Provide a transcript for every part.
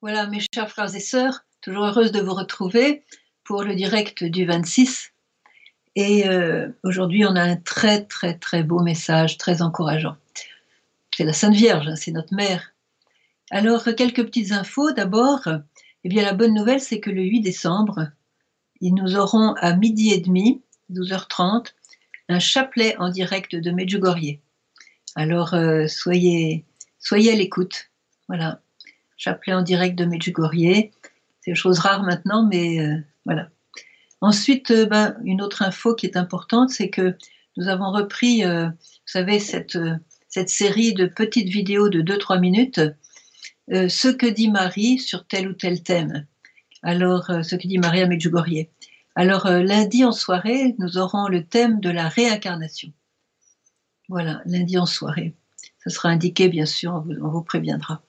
Voilà. Mes chers frères et sœurs, toujours heureuse de vous retrouver pour le direct du 26. Et euh, aujourd'hui, on a un très, très, très beau message, très encourageant. C'est la Sainte Vierge, hein, c'est notre mère. Alors, quelques petites infos. D'abord, eh bien, la bonne nouvelle, c'est que le 8 décembre, nous aurons à midi et demi, 12h30, un chapelet en direct de Medjugorje. Alors, euh, soyez à l'écoute. Voilà. Chapelet en direct de Medjugorje. C'est chose rare maintenant, mais euh, voilà. Ensuite, euh, ben, une autre info qui est importante, c'est que nous avons repris, vous savez, cette, cette série de petites vidéos de 2-3 minutes, ce que dit Marie sur tel ou tel thème. Alors, ce que dit Marie à Medjugorje. Alors, lundi en soirée, nous aurons le thème de la réincarnation. Voilà, lundi en soirée. Ce sera indiqué, bien sûr, on vous, préviendra.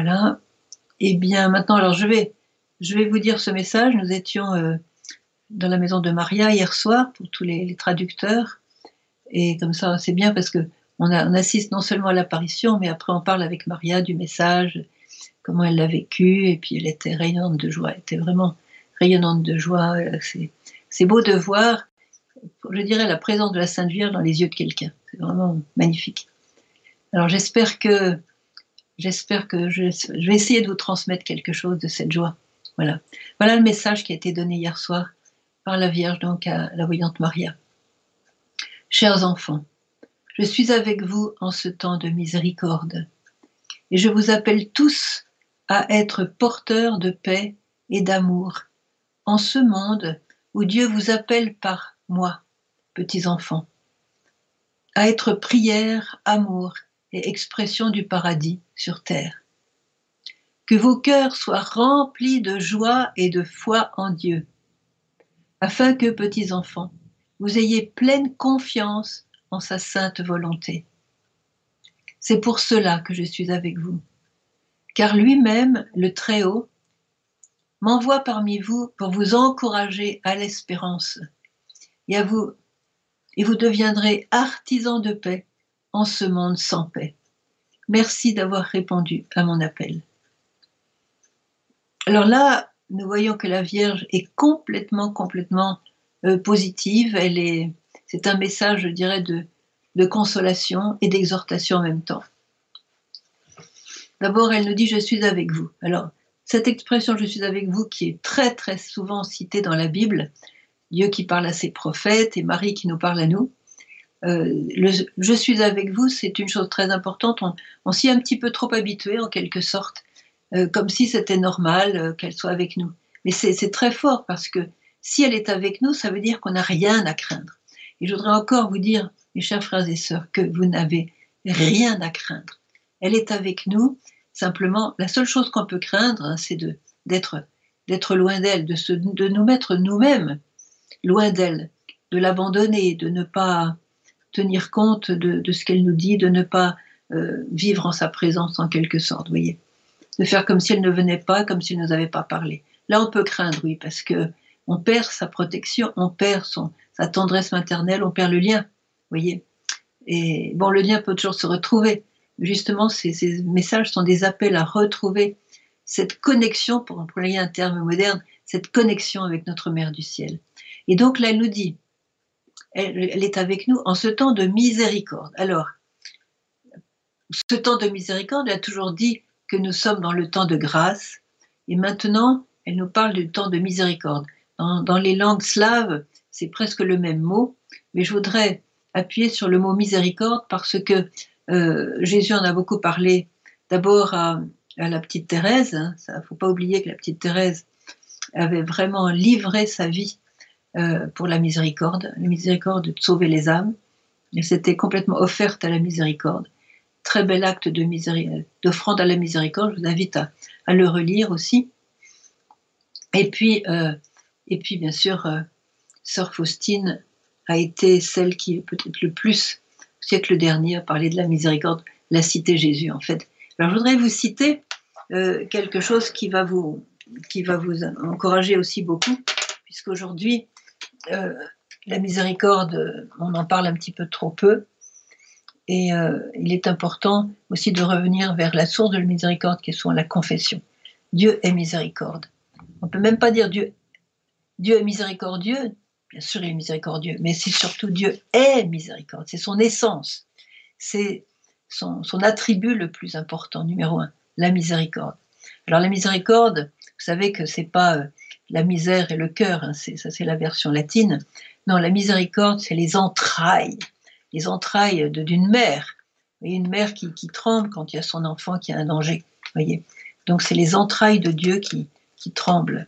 Voilà. Eh bien, maintenant, alors je vais, je vais vous dire ce message. Nous étions euh, dans la maison de Maria hier soir pour tous les, traducteurs. Et comme ça, c'est bien parce que on, assiste non seulement à l'apparition, mais après on parle avec Maria du message, comment elle l'a vécu, et puis elle était rayonnante de joie, elle était vraiment rayonnante de joie. C'est beau de voir je dirais, la présence de la Sainte Vierge dans les yeux de quelqu'un. C'est vraiment magnifique. Alors j'espère que, j'espère que je, vais essayer de vous transmettre quelque chose de cette joie. Voilà. Voilà le message qui a été donné hier soir par la Vierge, donc à la voyante Maria. Chers enfants, je suis avec vous en ce temps de miséricorde, et je vous appelle tous à être porteurs de paix et d'amour en ce monde où Dieu vous appelle par moi, petits enfants, à être prière, amour et expression du paradis sur terre. Que vos cœurs soient remplis de joie et de foi en Dieu, afin que, petits enfants, vous ayez pleine confiance en sa sainte volonté. C'est pour cela que je suis avec vous, car lui-même, le Très-Haut, m'envoie parmi vous pour vous encourager à l'espérance et à vous, et vous deviendrez artisans de paix en ce monde sans paix. Merci d'avoir répondu à mon appel. Alors là, nous voyons que la Vierge est complètement, complètement euh, positive. Elle est, c'est un message, je dirais, de, de consolation et d'exhortation en même temps. D'abord, elle nous dit Je suis avec vous. Alors, cette expression Je suis avec vous, qui est très, très souvent citée dans la Bible, Dieu qui parle à ses prophètes et Marie qui nous parle à nous. Euh, je suis avec vous, c'est une chose très importante. On, s'y est un petit peu trop habitué en quelque sorte, euh, comme si c'était normal euh, qu'elle soit avec nous. Mais c'est très fort parce que si elle est avec nous, ça veut dire qu'on n'a rien à craindre. Et je voudrais encore vous dire, mes chers frères et sœurs, que vous n'avez rien à craindre. Elle est avec nous. Simplement, la seule chose qu'on peut craindre, hein, c'est d'être loin d'elle, de, de nous mettre nous-mêmes loin d'elle, de l'abandonner, de ne pas tenir compte de, ce qu'elle nous dit, de ne pas euh, vivre en sa présence en quelque sorte, voyez. De faire comme si elle ne venait pas, comme s'il ne nous avait pas parlé. Là, on peut craindre, oui, parce que on perd sa protection, on perd sa tendresse maternelle, on perd le lien, voyez. Et bon, le lien peut toujours se retrouver. Justement, ces, ces messages sont des appels à retrouver cette connexion, pour employer un terme moderne, cette connexion avec notre Mère du ciel. Et donc là, elle nous dit, elle, est avec nous en ce temps de miséricorde. Alors, ce temps de miséricorde, elle a toujours dit que nous sommes dans le temps de grâce. Et maintenant, elle nous parle du temps de miséricorde. Dans, les langues slaves, c'est presque le même mot, mais je voudrais appuyer sur le mot miséricorde parce que euh, Jésus en a beaucoup parlé d'abord à, la petite Thérèse. Il hein. ne faut pas oublier que la petite Thérèse avait vraiment livré sa vie euh, pour la miséricorde, la miséricorde de sauver les âmes. Et c'était complètement offerte à la miséricorde. Très bel acte de d'offrande à la miséricorde. Je vous invite à, le relire aussi. Et puis, euh, et puis bien sûr, euh, Sœur Faustine a été celle qui, peut-être le plus, au siècle dernier, a parlé de la miséricorde, l'a cité Jésus en fait. Alors je voudrais vous citer quelque chose qui va vous, qui va vous encourager aussi beaucoup, puisqu'aujourd'hui, euh, la miséricorde, on en parle un petit peu trop peu. Et euh, il est important aussi de revenir vers la source de la miséricorde qui est souvent la confession. Dieu est miséricorde. On ne peut même pas dire Dieu, Dieu est miséricordieux, bien sûr il est miséricordieux, mais c'est surtout Dieu est miséricorde, c'est son essence, c'est son, attribut le plus important, numéro un, la miséricorde. Alors la miséricorde, vous savez que c'est pas euh, la misère et le cœur, hein, ça c'est la version latine. Non, la miséricorde, c'est les entrailles, les entrailles d'une mère. et une mère qui, tremble quand il y a son enfant qui a un danger. Voyez. Donc c'est les entrailles de Dieu qui, qui tremblent,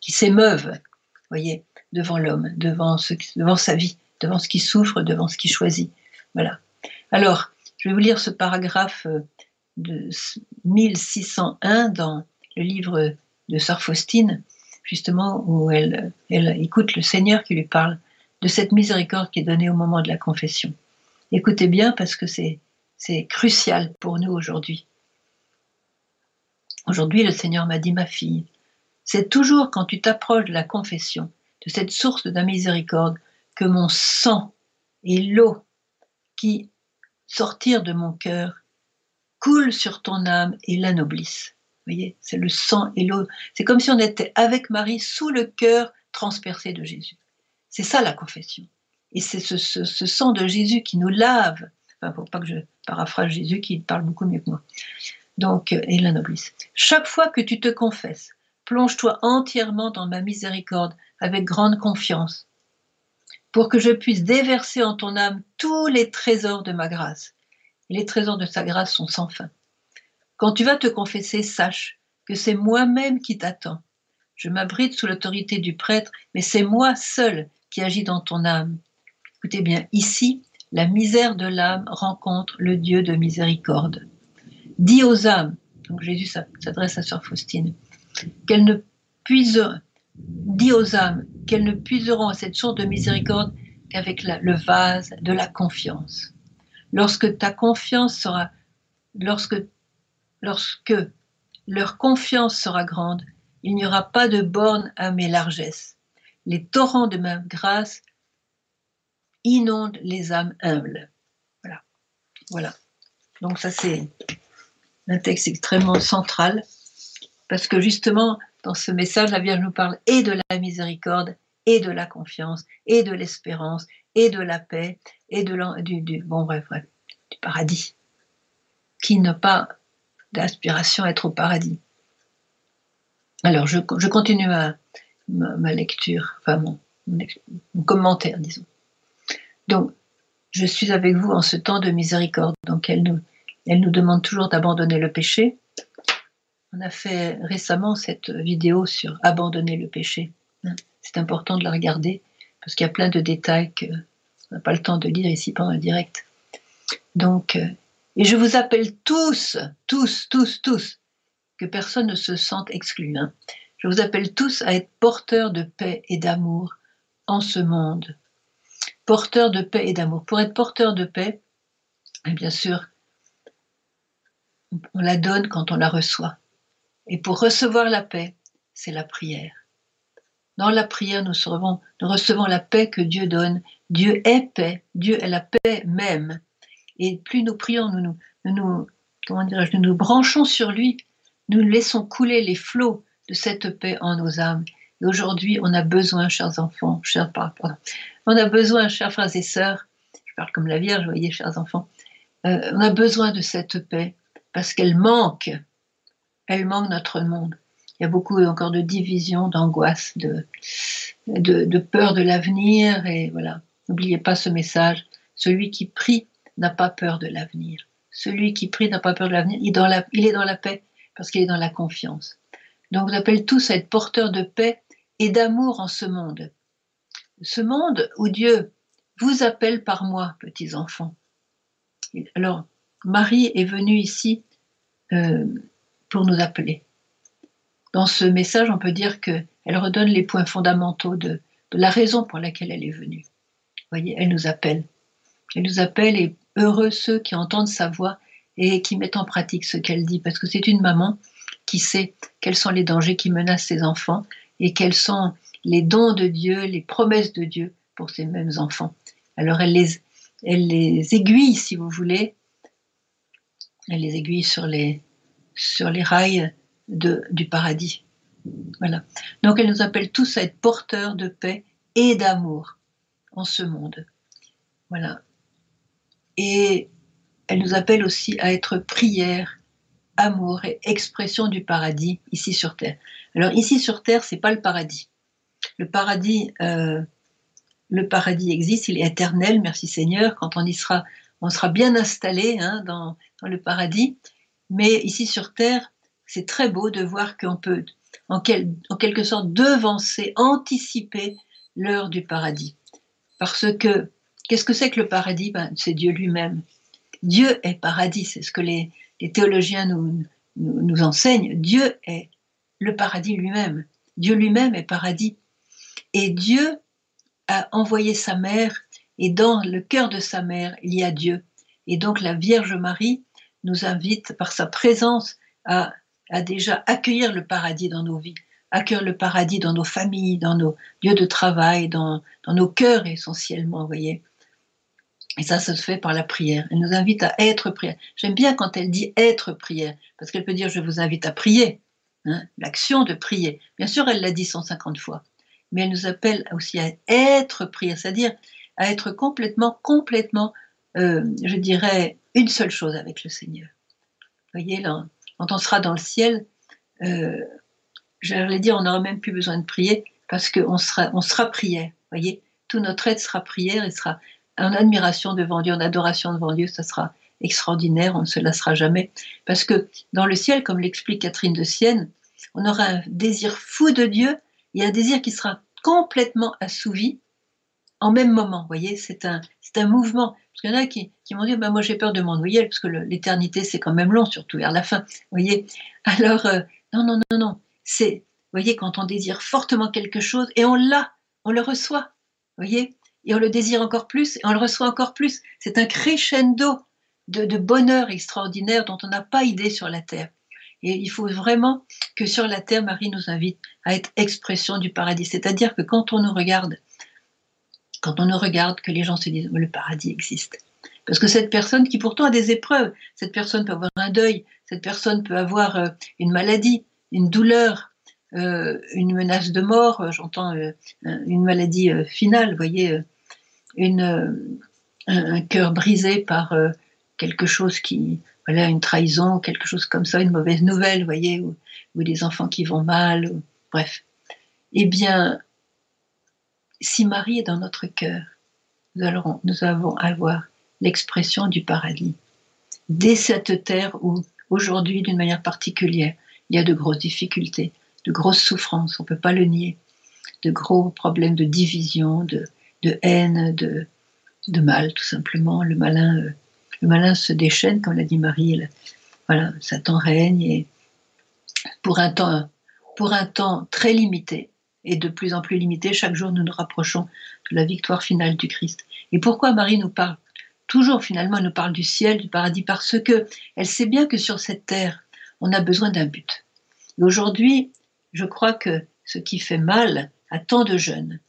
qui s'émeuvent, voyez, devant l'homme, devant, devant sa vie, devant ce qu'il souffre, devant ce qu'il choisit. Voilà. Alors, je vais vous lire ce paragraphe euh, de 1601 dans le livre de Sœur Faustine, justement où elle, écoute le Seigneur qui lui parle de cette miséricorde qui est donnée au moment de la confession. Écoutez bien parce que c'est, c'est crucial pour nous aujourd'hui. Aujourd'hui, le Seigneur m'a dit, ma fille, c'est toujours quand tu t'approches de la confession, de cette source de la miséricorde, que mon sang et l'eau qui sortirent de mon cœur coulent sur ton âme et l'anoblissent. Voyez, c'est le sang et l'eau. C'est comme si on était avec Marie sous le cœur transpercé de Jésus. C'est ça la confession. Et c'est ce, sang de Jésus qui nous lave. Enfin, faut pas que je paraphrase Jésus qui parle beaucoup mieux que moi. Donc, euh, et l'anoblisse. Chaque fois que tu te confesses, plonge-toi entièrement dans ma miséricorde avec grande confiance, pour que je puisse déverser en ton âme tous les trésors de ma grâce. Les trésors de sa grâce sont sans fin. Quand tu vas te confesser, sache que c'est moi-même qui t'attends. Je m'abrite sous l'autorité du prêtre, mais c'est moi seul qui agit dans ton âme. Écoutez bien, ici, la misère de l'âme rencontre le Dieu de miséricorde. Dis aux âmes, donc Jésus s'adresse à Sœur Faustine, qu'elles ne puisent, dis aux âmes qu'elles ne puiseront à cette source de miséricorde qu'avec le vase de la confiance. Lorsque ta confiance sera, lorsque, lorsque leur confiance sera grande, il n'y aura pas de borne à mes largesses. Les torrents de ma grâce inondent les âmes humbles. Voilà. Voilà. Donc ça c'est un texte extrêmement central parce que justement dans ce message la Vierge nous parle et de la miséricorde et de la confiance et de l'espérance et de la paix et du, bon du paradis qui n'a pas d'aspiration à être au paradis. Alors je, continue ma, lecture, enfin mon, commentaire, disons. Donc, je suis avec vous en ce temps de miséricorde. Donc, elle nous, elle nous demande toujours d'abandonner le péché. On a fait récemment cette vidéo sur abandonner le péché. C'est important de la regarder parce qu'il y a plein de détails qu'on n'a pas le temps de lire ici pendant le direct. Donc, euh, et je vous appelle tous, tous, tous, tous, que personne ne se sente exclu. Hein. Je vous appelle tous à être porteurs de paix et d'amour en ce monde. Porteurs de paix et d'amour. Pour être porteur de paix, et bien sûr, on la donne quand on la reçoit. Et pour recevoir la paix, c'est la prière. Dans la prière, nous recevons la paix que Dieu donne. Dieu est paix, Dieu est la paix même. Et plus nous prions, nous nous, nous, nous nous nous branchons sur lui, nous laissons couler les flots de cette paix en nos âmes. Et aujourd'hui, on a besoin, chers enfants, chers pardon, on a besoin, chers frères et sœurs, je parle comme la Vierge, vous voyez, chers enfants, euh, on a besoin de cette paix parce qu'elle manque, elle manque notre monde. Il y a beaucoup encore de division, d'angoisse, de, de, de, peur de l'avenir. Et voilà, n'oubliez pas ce message. Celui qui prie n'a pas peur de l'avenir. Celui qui prie n'a pas peur de l'avenir. Il, il est dans la paix parce qu'il est dans la confiance. Donc, vous appelle tous à être porteurs de paix et d'amour en ce monde. Ce monde où Dieu vous appelle par moi, petits enfants. Alors, Marie est venue ici euh, pour nous appeler. Dans ce message, on peut dire qu'elle redonne les points fondamentaux de, de, la raison pour laquelle elle est venue. Vous voyez, elle nous appelle. Elle nous appelle et heureux ceux qui entendent sa voix et qui mettent en pratique ce qu'elle dit, parce que c'est une maman qui sait quels sont les dangers qui menacent ses enfants et quels sont les dons de Dieu, les promesses de Dieu pour ces mêmes enfants. Alors elle les, elle les aiguille, si vous voulez, elle les aiguille sur les, sur les rails de, du paradis. Voilà. Donc elle nous appelle tous à être porteurs de paix et d'amour en ce monde. Voilà. Et elle nous appelle aussi à être prière, amour et expression du paradis ici sur terre. Alors ici sur terre, c'est pas le paradis. Le paradis, euh, le paradis existe, il est éternel, merci Seigneur. Quand on y sera, on sera bien installé hein, dans, le paradis. Mais ici sur terre, c'est très beau de voir qu'on peut, en, en, quelque sorte, devancer, anticiper l'heure du paradis. Parce que, qu'est-ce que c'est que le paradis? Ben, C'est Dieu lui-même. Dieu est paradis, c'est ce que les, théologiens nous, enseignent. Dieu est le paradis lui-même. Dieu lui-même est paradis. Et Dieu a envoyé sa mère, et dans le cœur de sa mère, il y a Dieu. Et donc la Vierge Marie nous invite par sa présence à, à déjà accueillir le paradis dans nos vies, accueillir le paradis dans nos familles, dans nos lieux de travail, dans, dans nos cœurs essentiellement, vous voyez. Et ça, ça se fait par la prière. Elle nous invite à être prière. J'aime bien quand elle dit être prière, parce qu'elle peut dire je vous invite à prier, hein, l'action de prier. Bien sûr, elle l'a dit 150 fois, mais elle nous appelle aussi à être prière, c'est-à-dire à être complètement, complètement, euh, je dirais, une seule chose avec le Seigneur. Vous voyez, quand on sera dans le ciel, euh, j'allais dire, on n'aura même plus besoin de prier parce qu'on sera, on sera prière. Vous voyez, tout notre être sera prière et sera en admiration devant Dieu, en adoration devant Dieu, ça sera extraordinaire, on ne se lassera jamais. Parce que dans le ciel, comme l'explique Catherine de Sienne, on aura un désir fou de Dieu et un désir qui sera complètement assouvi en même moment. Vous voyez, c'est un, c'est un mouvement. Parce qu'il y en a qui, qui m'ont dit, bah, moi j'ai peur de m'ennuyer, parce que l'éternité c'est quand même long, surtout vers la fin. Vous voyez, alors, euh, non, non, non, non. C'est, vous voyez, quand on désire fortement quelque chose et on l'a, on le reçoit. Vous voyez, et on le désire encore plus, et on le reçoit encore plus. C'est un crescendo de, bonheur extraordinaire dont on n'a pas idée sur la terre. Et il faut vraiment que sur la terre, Marie nous invite à être expression du paradis. C'est-à-dire que quand on nous regarde, quand on nous regarde, que les gens se disent le paradis existe. Parce que cette personne qui pourtant a des épreuves, cette personne peut avoir un deuil, cette personne peut avoir euh, une maladie, une douleur, euh, une menace de mort, euh, j'entends une maladie finale, vous voyez, une, un, cœur brisé par quelque chose qui, voilà, une trahison, quelque chose comme ça, une mauvaise nouvelle, voyez, ou, des enfants qui vont mal, bref. Eh bien, si Marie est dans notre cœur, nous allons, nous allons avoir l'expression du paradis. Dès cette terre où, aujourd'hui, d'une manière particulière, il y a de grosses difficultés, de grosses souffrances, on ne peut pas le nier, de gros problèmes de division, de, de haine, de, de, mal, tout simplement. Le malin, euh, le malin se déchaîne, comme l'a dit Marie. Voilà, Satan règne et pour un temps, pour un temps très limité et de plus en plus limité, chaque jour nous nous rapprochons de la victoire finale du Christ. Et pourquoi Marie nous parle toujours finalement, elle nous parle du ciel, du paradis, parce que elle sait bien que sur cette terre, on a besoin d'un but. Et aujourd'hui, je crois que ce qui fait mal à tant de jeunes,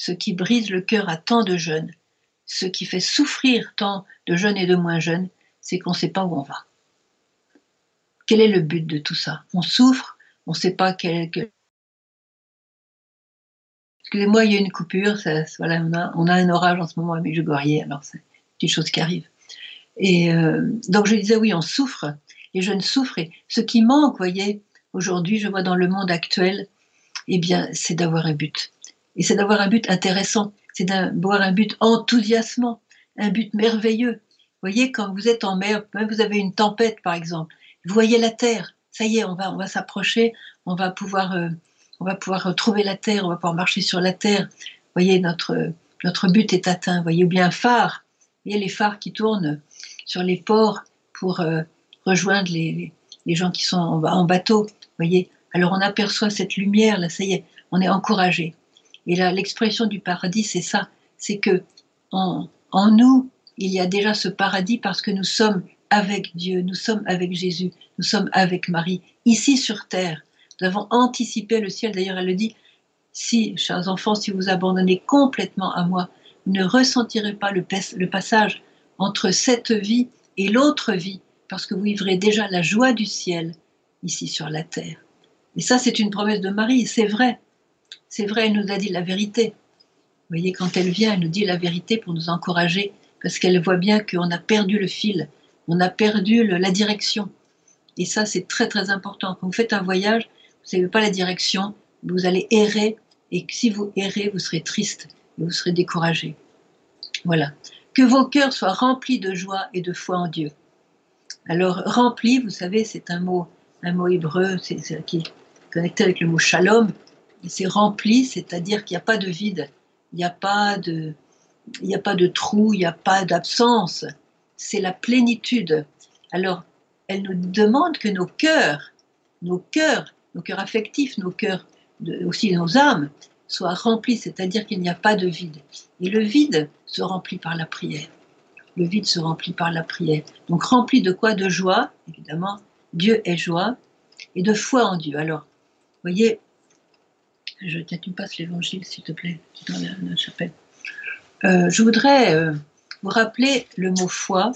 ce qui brise le cœur à tant de jeunes, ce qui fait souffrir tant de jeunes et de moins jeunes, c'est qu'on ne sait pas où on va. Quel est le but de tout ça? On souffre, on ne sait pas quel. Excusez-moi, il y a une coupure, voilà, on, a, on, a, un orage en ce moment à Medjugorje, alors c'est une chose qui arrive. Et euh, donc je disais, oui, on souffre, les jeunes souffrent, et ce qui manque, vous voyez, aujourd'hui, je vois dans le monde actuel, eh bien, c'est d'avoir un but. Et c'est d'avoir un but intéressant, c'est d'avoir un but enthousiasmant, un but merveilleux. Vous voyez, quand vous êtes en mer, même vous avez une tempête, par exemple, vous voyez la terre, ça y est, on va, on va s'approcher, on va pouvoir, euh, on va pouvoir retrouver la terre, on va pouvoir marcher sur la terre. Vous voyez, notre, notre but est atteint. Vous voyez, ou bien un phare. Vous voyez les phares qui tournent sur les ports pour euh, rejoindre les, les, gens qui sont en, en bateau voyez Alors on aperçoit cette lumière, là, ça y est, on est encouragé. Et là, l'expression du paradis, c'est ça, c'est que en, en, nous, il y a déjà ce paradis parce que nous sommes avec Dieu, nous sommes avec Jésus, nous sommes avec Marie, ici sur terre. Nous avons anticipé le ciel, d'ailleurs elle le dit, si, chers enfants, si vous abandonnez complètement à moi, vous ne ressentirez pas le, le passage entre cette vie et l'autre vie, parce que vous vivrez déjà la joie du ciel ici sur la terre. Et ça, c'est une promesse de Marie, c'est vrai. C'est vrai, elle nous a dit la vérité. Vous voyez, quand elle vient, elle nous dit la vérité pour nous encourager, parce qu'elle voit bien qu'on a perdu le fil, on a perdu la direction. Et ça, c'est très très important. Quand vous faites un voyage, vous n'avez pas la direction, vous allez errer, et si vous errez, vous serez triste, vous serez découragé. Voilà. Que vos cœurs soient remplis de joie et de foi en Dieu. Alors, rempli, vous savez, c'est un mot, un mot hébreu c'est, qui est connecté avec le mot shalom. C'est rempli, c'est-à-dire qu'il n'y a pas de vide, il n'y a pas de, a pas de trou, il n'y a pas d'absence. C'est la plénitude. Alors, elle nous demande que nos cœurs, nos cœurs, nos cœurs affectifs, nos cœurs, aussi nos âmes, soient remplis, c'est-à-dire qu'il n'y a pas de vide. Et le vide se remplit par la prière. Le vide se remplit par la prière. Donc rempli de quoi? De joie, évidemment. Dieu est joie. Et de foi en Dieu. Alors, vous voyez, je, tu me passes l'évangile, s'il te plaît, dans la, chapelle. Euh, je voudrais euh, vous rappeler le mot foi,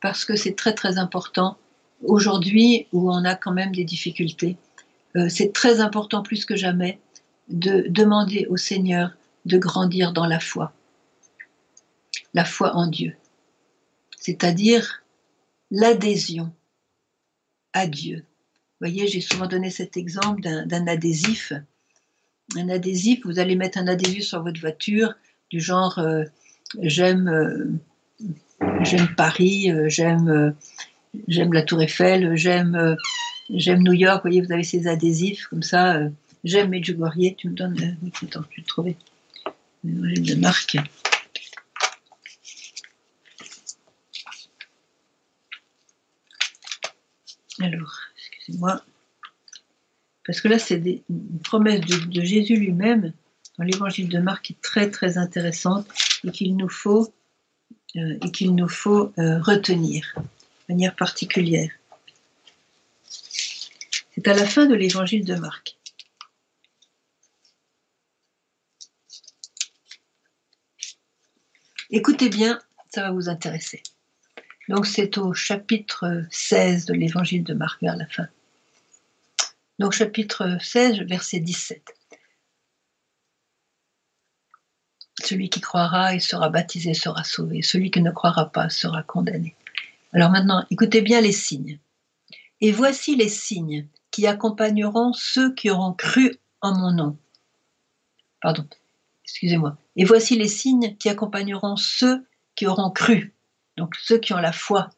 parce que c'est très très important aujourd'hui où on a quand même des difficultés, euh, c'est très important plus que jamais de demander au Seigneur de grandir dans la foi. La foi en Dieu. C'est-à-dire l'adhésion à Dieu. Vous voyez, j'ai souvent donné cet exemple d'un adhésif. Un adhésif, vous allez mettre un adhésif sur votre voiture du genre euh, j'aime euh, j'aime Paris, j'aime j'aime la Tour Eiffel, j'aime euh, New York. Vous voyez, vous avez ces adhésifs comme ça. Euh, j'aime Medjugorje. Tu me donnes. Euh, attends, je vais le trouver. de marque. Alors, excusez-moi. Parce que là, c'est une promesse de, Jésus lui-même dans l'évangile de Marc qui est très très intéressante et qu'il nous faut, et qu'il nous faut retenir manière particulière. C'est à la fin de l'évangile de Marc. Écoutez bien, ça va vous intéresser. Donc c'est au chapitre 16 de l'évangile de Marc vers la fin. Donc chapitre 16, verset 17. Celui qui croira et sera baptisé sera sauvé. Celui qui ne croira pas sera condamné. Alors maintenant, écoutez bien les signes. Et voici les signes qui accompagneront ceux qui auront cru en mon nom. Pardon, excusez-moi. Et voici les signes qui accompagneront ceux qui auront cru. Donc ceux qui ont la foi,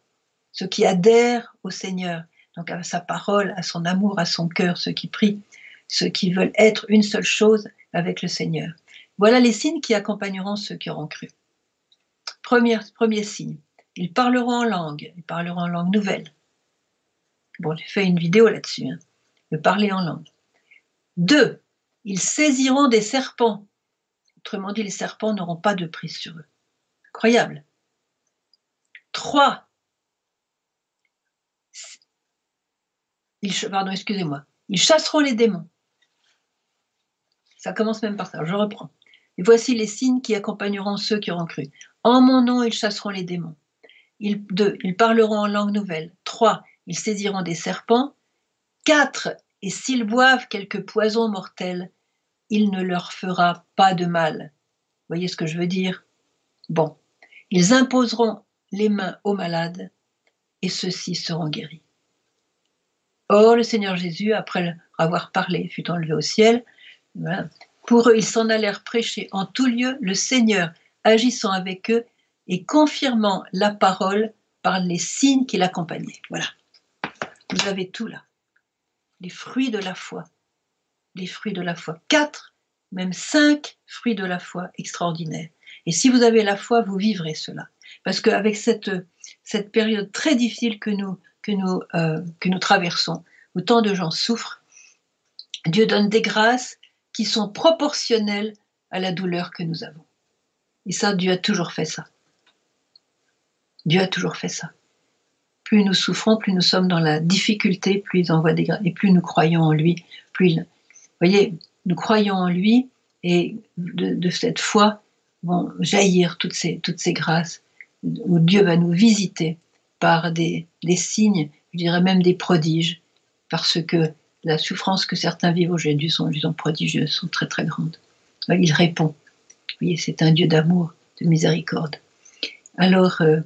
ceux qui adhèrent au Seigneur, donc à sa parole, à son amour, à son cœur, ceux qui prient, ceux qui veulent être une seule chose avec le Seigneur. Voilà les signes qui accompagneront ceux qui auront cru. Premier, premier signe, ils parleront en langue, ils parleront en langue nouvelle. Bon, j'ai fait une vidéo là-dessus, hein, de parler en langue. Deux, ils saisiront des serpents. Autrement dit, les serpents n'auront pas de prise sur eux. Incroyable. Trois, ils, pardon, excusez-moi, ils chasseront les démons. Ça commence même par ça, je reprends. Et voici les signes qui accompagneront ceux qui auront cru. En mon nom, ils chasseront les démons. Deux, ils parleront en langue nouvelle. Trois, ils saisiront des serpents. Quatre, et s'ils boivent quelque poison mortel, il ne leur fera pas de mal. Voyez ce que je veux dire? Bon, ils imposeront les mains aux malades et ceux-ci seront guéris. Or, le Seigneur Jésus, après avoir parlé, fut enlevé au ciel. Pour eux, ils s'en allèrent prêcher en tout lieu le Seigneur, agissant avec eux et confirmant la parole par les signes qui l'accompagnaient. Voilà. Vous avez tout là. Les fruits de la foi. Les fruits de la foi. Quatre, même cinq fruits de la foi extraordinaires. Et si vous avez la foi, vous vivrez cela. Parce qu'avec cette, cette période très difficile que nous, que, nous, euh, que nous traversons, où tant de gens souffrent, Dieu donne des grâces qui sont proportionnelles à la douleur que nous avons. Et ça, Dieu a toujours fait ça. Dieu a toujours fait ça. Plus nous souffrons, plus nous sommes dans la difficulté, plus il envoie des grâces, et plus nous croyons en lui, plus il... Vous voyez, nous croyons en lui, et de, cette foi, vont jaillir toutes ces, toutes ces grâces, où Dieu va nous visiter par des, signes, je dirais même des prodiges, parce que la souffrance que certains vivent aujourd'hui sont, sont prodigieuses, sont très très grandes. Il répond. Voyez, c'est un Dieu d'amour, de miséricorde. Alors, euh,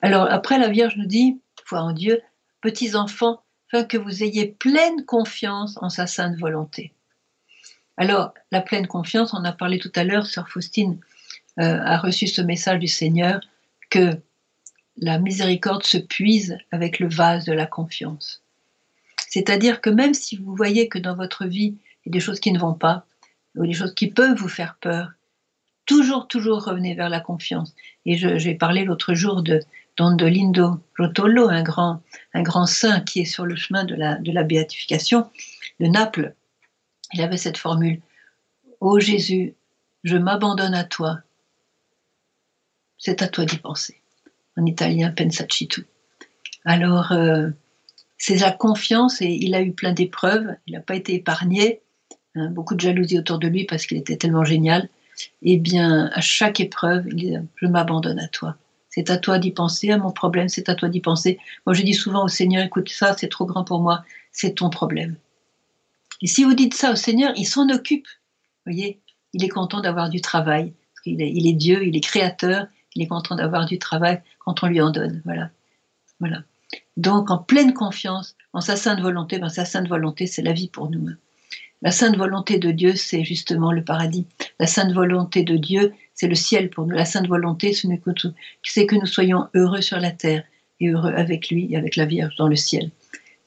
alors après, la Vierge nous dit, foi en Dieu, petits enfants, afin que vous ayez pleine confiance en sa sainte volonté. Alors, la pleine confiance, on a parlé tout à l'heure, sœur Faustine euh, a reçu ce message du Seigneur que la miséricorde se puise avec le vase de la confiance. C'est-à-dire que même si vous voyez que dans votre vie, il y a des choses qui ne vont pas, ou des choses qui peuvent vous faire peur, toujours, toujours revenez vers la confiance. Et j'ai parlé l'autre jour de Dondolindo Rotolo, un grand, saint qui est sur le chemin de la, de la béatification de Naples. Il avait cette formule Ô Jésus, je m'abandonne à toi. C'est à toi d'y penser. En italien, pensacitu. Alors, euh, c'est la confiance et il a eu plein d'épreuves. Il n'a pas été épargné. Hein, beaucoup de jalousie autour de lui parce qu'il était tellement génial. Eh bien, à chaque épreuve, il dit Je m'abandonne à toi. C'est à toi d'y penser, à mon problème, c'est à toi d'y penser. Moi, je dis souvent au Seigneur Écoute, ça, c'est trop grand pour moi, c'est ton problème. Et si vous dites ça au Seigneur, il s'en occupe. Vous voyez, il est content d'avoir du travail. il est Dieu, il est créateur, il est content d'avoir du travail quand on lui en donne. Voilà. Voilà. Donc, en pleine confiance en sa sainte volonté, ben, sa sainte volonté, c'est la vie pour nous. La sainte volonté de Dieu, c'est justement le paradis. La sainte volonté de Dieu, c'est le ciel pour nous. La sainte volonté, c'est que nous soyons heureux sur la terre et heureux avec lui et avec la Vierge dans le ciel.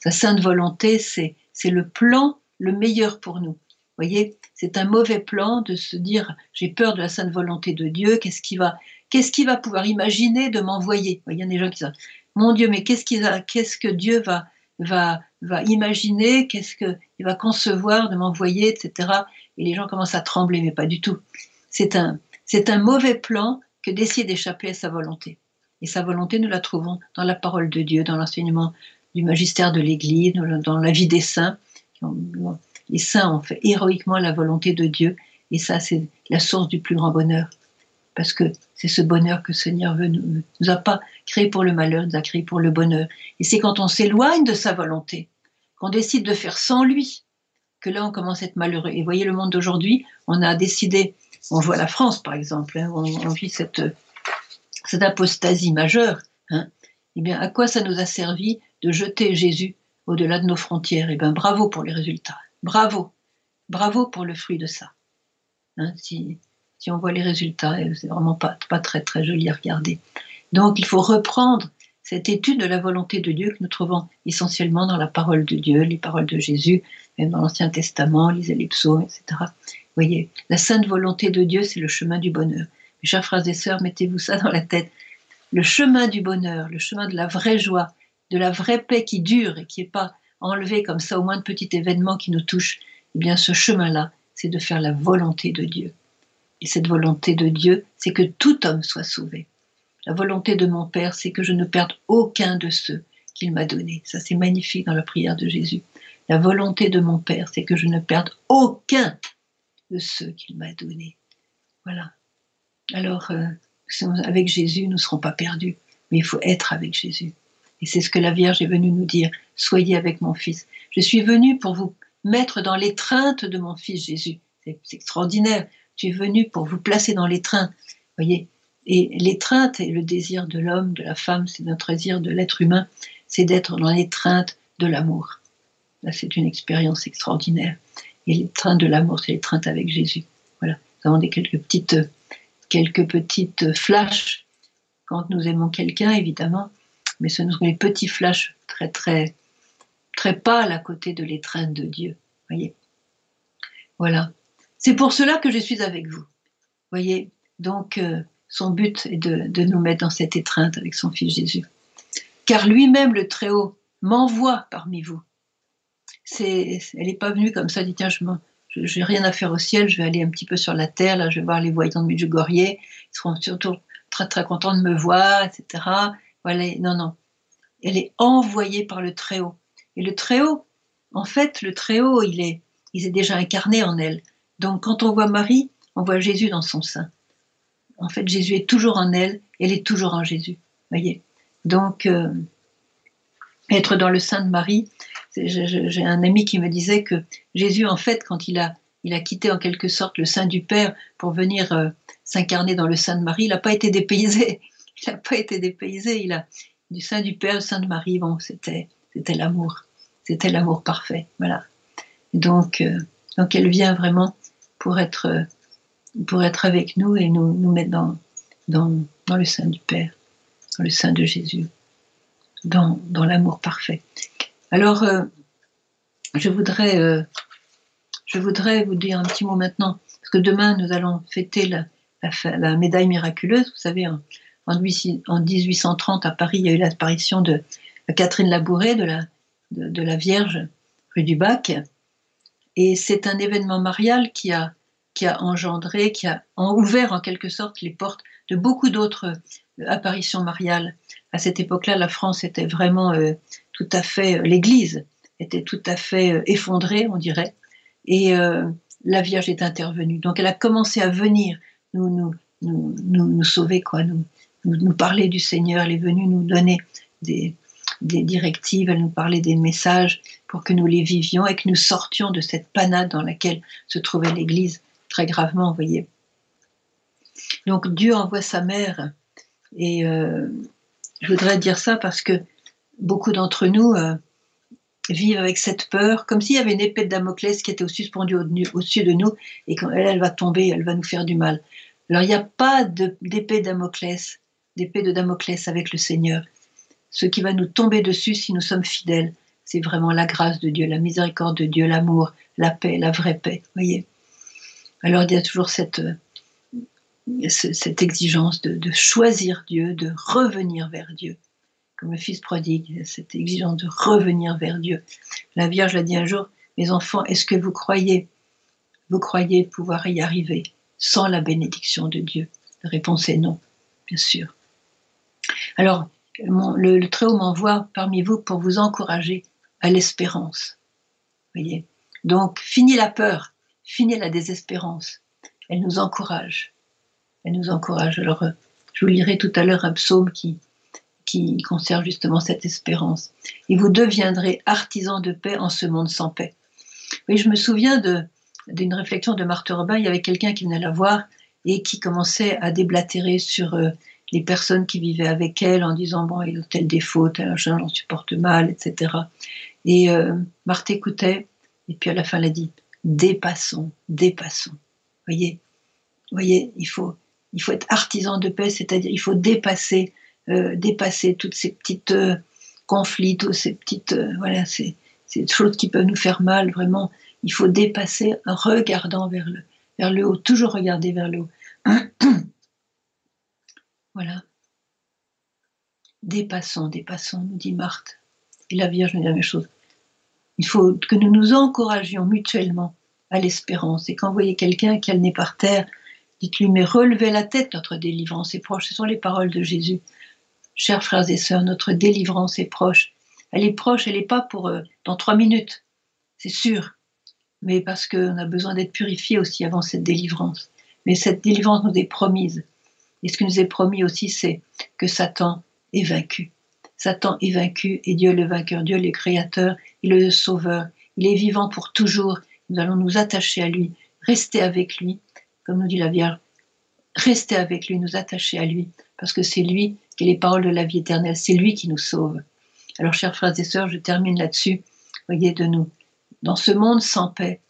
Sa sainte volonté, c'est le plan le meilleur pour nous. Voyez, c'est un mauvais plan de se dire j'ai peur de la sainte volonté de Dieu, qu'est-ce qu'il va, qu'est-ce va pouvoir imaginer de m'envoyer? Il y a des gens qui disent mon Dieu, mais qu'est-ce que Dieu va, va, va imaginer, qu'est-ce qu'il va concevoir de m'envoyer, etc. Et les gens commencent à trembler, mais pas du tout. C'est un, c'est un mauvais plan que d'essayer d'échapper à sa volonté. Et sa volonté, nous la trouvons dans la parole de Dieu, dans l'enseignement du magistère de l'Église, dans la vie des saints. Les saints ont fait héroïquement la volonté de Dieu, et ça, c'est la source du plus grand bonheur. Parce que c'est ce bonheur que le Seigneur veut, nous, nous a pas créé pour le malheur, nous a créé pour le bonheur. Et c'est quand on s'éloigne de sa volonté, qu'on décide de faire sans lui, que là on commence à être malheureux. Et voyez le monde d'aujourd'hui, on a décidé, on voit la France par exemple, hein, on, vit cette, cette apostasie majeure. Hein, eh bien, à quoi ça nous a servi de jeter Jésus au-delà de nos frontières? Eh bien, bravo pour les résultats. Bravo. Bravo pour le fruit de ça. Hein, si, on voit les résultats, c'est vraiment pas, pas très très joli à regarder. Donc il faut reprendre cette étude de la volonté de Dieu que nous trouvons essentiellement dans la parole de Dieu, les paroles de Jésus, même dans l'Ancien Testament, lisez les psaumes, etc. Vous voyez, la sainte volonté de Dieu, c'est le chemin du bonheur. Mes chers frères et sœurs, mettez-vous ça dans la tête. Le chemin du bonheur, le chemin de la vraie joie, de la vraie paix qui dure et qui n'est pas enlevée comme ça au moins de petits événements qui nous touchent, eh bien ce chemin-là, c'est de faire la volonté de Dieu. Et cette volonté de Dieu, c'est que tout homme soit sauvé. La volonté de mon Père, c'est que je ne perde aucun de ceux qu'il m'a donnés. Ça, c'est magnifique dans la prière de Jésus. La volonté de mon Père, c'est que je ne perde aucun de ceux qu'il m'a donnés. Voilà. Alors, euh, avec Jésus, nous ne serons pas perdus, mais il faut être avec Jésus. Et c'est ce que la Vierge est venue nous dire. Soyez avec mon Fils. Je suis venue pour vous mettre dans l'étreinte de mon Fils Jésus. C'est extraordinaire. Tu es venu pour vous placer dans l'étreinte. Voyez? Et l'étreinte est le désir de l'homme, de la femme, c'est notre désir de l'être humain, c'est d'être dans l'étreinte de l'amour. Là, c'est une expérience extraordinaire. Et l'étreinte de l'amour, c'est l'étreinte avec Jésus. Voilà. Nous avons des quelques petites, quelques petites flashs quand nous aimons quelqu'un, évidemment, mais ce sont les petits flashs très, très, très pâles à côté de l'étreinte de Dieu. Voyez. Voilà. C'est pour cela que je suis avec vous. Voyez, donc euh, son but est de, nous mettre dans cette étreinte avec son Fils Jésus. Car lui-même, le Très-Haut, m'envoie parmi vous. Elle n'est pas venue comme ça, dit tiens, je n'ai rien à faire au ciel, je vais aller un petit peu sur la terre, là je vais voir les voyants de Medjugorje, ils seront surtout très très contents de me voir, etc. Voilà, non, non. Elle est envoyée par le Très-Haut. Et le Très-Haut, en fait, le Très-Haut, il est, il est déjà incarné en elle. Donc quand on voit Marie, on voit Jésus dans son sein. en fait, Jésus est toujours en elle, elle est toujours en Jésus. Voyez. Donc, euh, être dans le sein de Marie, j'ai un ami qui me disait que Jésus, en fait, quand il a, quitté en quelque sorte le sein du Père pour venir euh, s'incarner dans le sein de Marie, il n'a pas été dépaysé. Il n'a pas été dépaysé. Il a du sein du Père, le sein de Marie. Bon, c'était, c'était l'amour, c'était l'amour parfait. Voilà. Donc, euh, donc elle vient vraiment pour être, pour être avec nous et nous, nous mettre dans, dans, dans le sein du Père, dans le sein de Jésus, dans, dans l'amour parfait. Alors, euh, je, voudrais, euh, je voudrais vous dire un petit mot maintenant, parce que demain, nous allons fêter la, médaille miraculeuse. Vous savez, en, 1830, à Paris, il y a eu l'apparition de Catherine Labouré, de la, Vierge rue du Bac. Et c'est un événement marial qui a, engendré, qui a ouvert en quelque sorte les portes de beaucoup d'autres apparitions mariales. À cette époque-là, la France était vraiment euh, tout à fait, euh, l'Église était tout à fait euh, effondrée, on dirait, et euh, la Vierge est intervenue. Donc elle a commencé à venir nous, sauver, quoi, nous, parler du Seigneur. Elle est venue nous donner des, directives, elle nous parlait des messages pour que nous les vivions et que nous sortions de cette panade dans laquelle se trouvait l'Église très gravement, vous voyez. Donc Dieu envoie sa mère et je voudrais dire ça parce que beaucoup d'entre nous euh, vivent avec cette peur, comme s'il y avait une épée de Damoclès qui était suspendue au-dessus de nous et quand elle, elle va tomber, elle va nous faire du mal. Alors il n'y a pas d'épée de Damoclès, d'épée de Damoclès avec le Seigneur. Ce qui va nous tomber dessus si nous sommes fidèles, c'est vraiment la grâce de Dieu, la miséricorde de Dieu, l'amour, la paix, la vraie paix. Voyez. Alors il y a toujours cette, euh, cette exigence de choisir Dieu, de revenir vers Dieu comme le fils prodigue, cette exigence de revenir vers Dieu. La Vierge l'a dit un jour, mes enfants, est-ce que vous croyez, vous croyez pouvoir y arriver sans la bénédiction de Dieu? La réponse est non, bien sûr. Alors, le, Très-Haut m'envoie parmi vous pour vous encourager à l'espérance. Voyez Donc, fini la peur, fini la désespérance. Elle nous encourage. Elle nous encourage. Alors, je vous lirai tout à l'heure un psaume qui, qui conserve justement cette espérance. Et vous deviendrez artisans de paix en ce monde sans paix. Oui, je me souviens d'une réflexion de Marthe Robin. Il y avait quelqu'un qui venait la voir et qui commençait à déblatérer sur euh, les personnes qui vivaient avec elle en disant bon, il a tel défaut, tel j'en supporte mal, etc. Et euh, Marthe écoutait et puis à la fin elle a dit dépassons, dépassons. Voyez, voyez, il faut, il faut être artisan de paix, c'est-à-dire il faut dépasser euh, dépasser toutes ces petites euh, conflits, toutes ces petites euh, voilà, ces, choses qui peuvent nous faire mal. Vraiment, il faut dépasser en regardant vers le, vers le haut, toujours regarder vers le haut. voilà. Dépassons, dépassons, nous dit Marthe. Et la Vierge nous dit la même chose. Il faut que nous nous encouragions mutuellement à l'espérance. Et quand vous voyez quelqu'un qui a le nez par terre, dites-lui, mais relevez la tête, notre délivrance est proche. Ce sont les paroles de Jésus. Chers frères et sœurs, notre délivrance est proche. Elle est proche, elle n'est pas pour euh, dans trois minutes, c'est sûr, mais parce qu'on a besoin d'être purifié aussi avant cette délivrance. Mais cette délivrance nous est promise. Et ce qui nous est promis aussi, c'est que Satan est vaincu. Satan est vaincu et Dieu est le vainqueur. Dieu est le créateur, il est le sauveur. Il est vivant pour toujours. Nous allons nous attacher à lui, rester avec lui, comme nous dit la Vierge, rester avec lui, nous attacher à lui, parce que c'est lui qui est les paroles de la vie éternelle. C'est lui qui nous sauve. Alors, chers frères et sœurs, je termine là-dessus. Voyez de nous. Dans ce monde sans paix,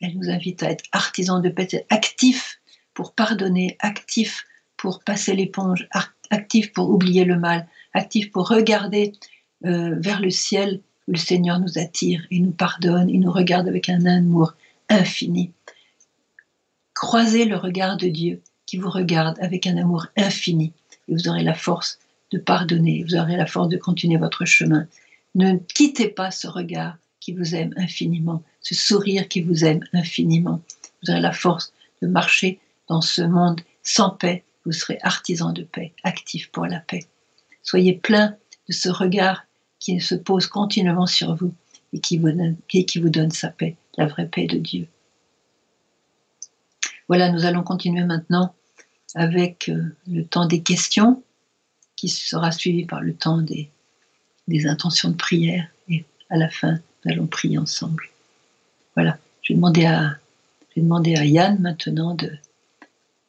elle nous invite à être artisans de paix, actifs pour pardonner, actifs pour passer l'éponge, actifs pour oublier le mal, actifs pour regarder euh, vers le ciel où le Seigneur nous attire et nous pardonne, il nous regarde avec un amour infini. Croisez le regard de Dieu qui vous regarde avec un amour infini et vous aurez la force de pardonner, vous aurez la force de continuer votre chemin. Ne quittez pas ce regard qui vous aime infiniment, ce sourire qui vous aime infiniment. Vous aurez la force de marcher dans ce monde sans paix. Vous serez artisan de paix, actif pour la paix. Soyez plein de ce regard qui se pose continuellement sur vous et qui vous donne, sa paix, la vraie paix de Dieu. Voilà, nous allons continuer maintenant avec euh, le temps des questions, qui sera suivi par le temps des, des intentions de prière. Et à la fin, nous allons prier ensemble. Voilà, je vais demander à, je vais demander à Yann maintenant de,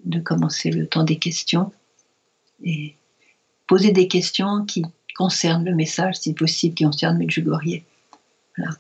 de commencer le temps des questions et poser des questions qui concernent le message, si possible, qui concernent Medjugorje. Voilà.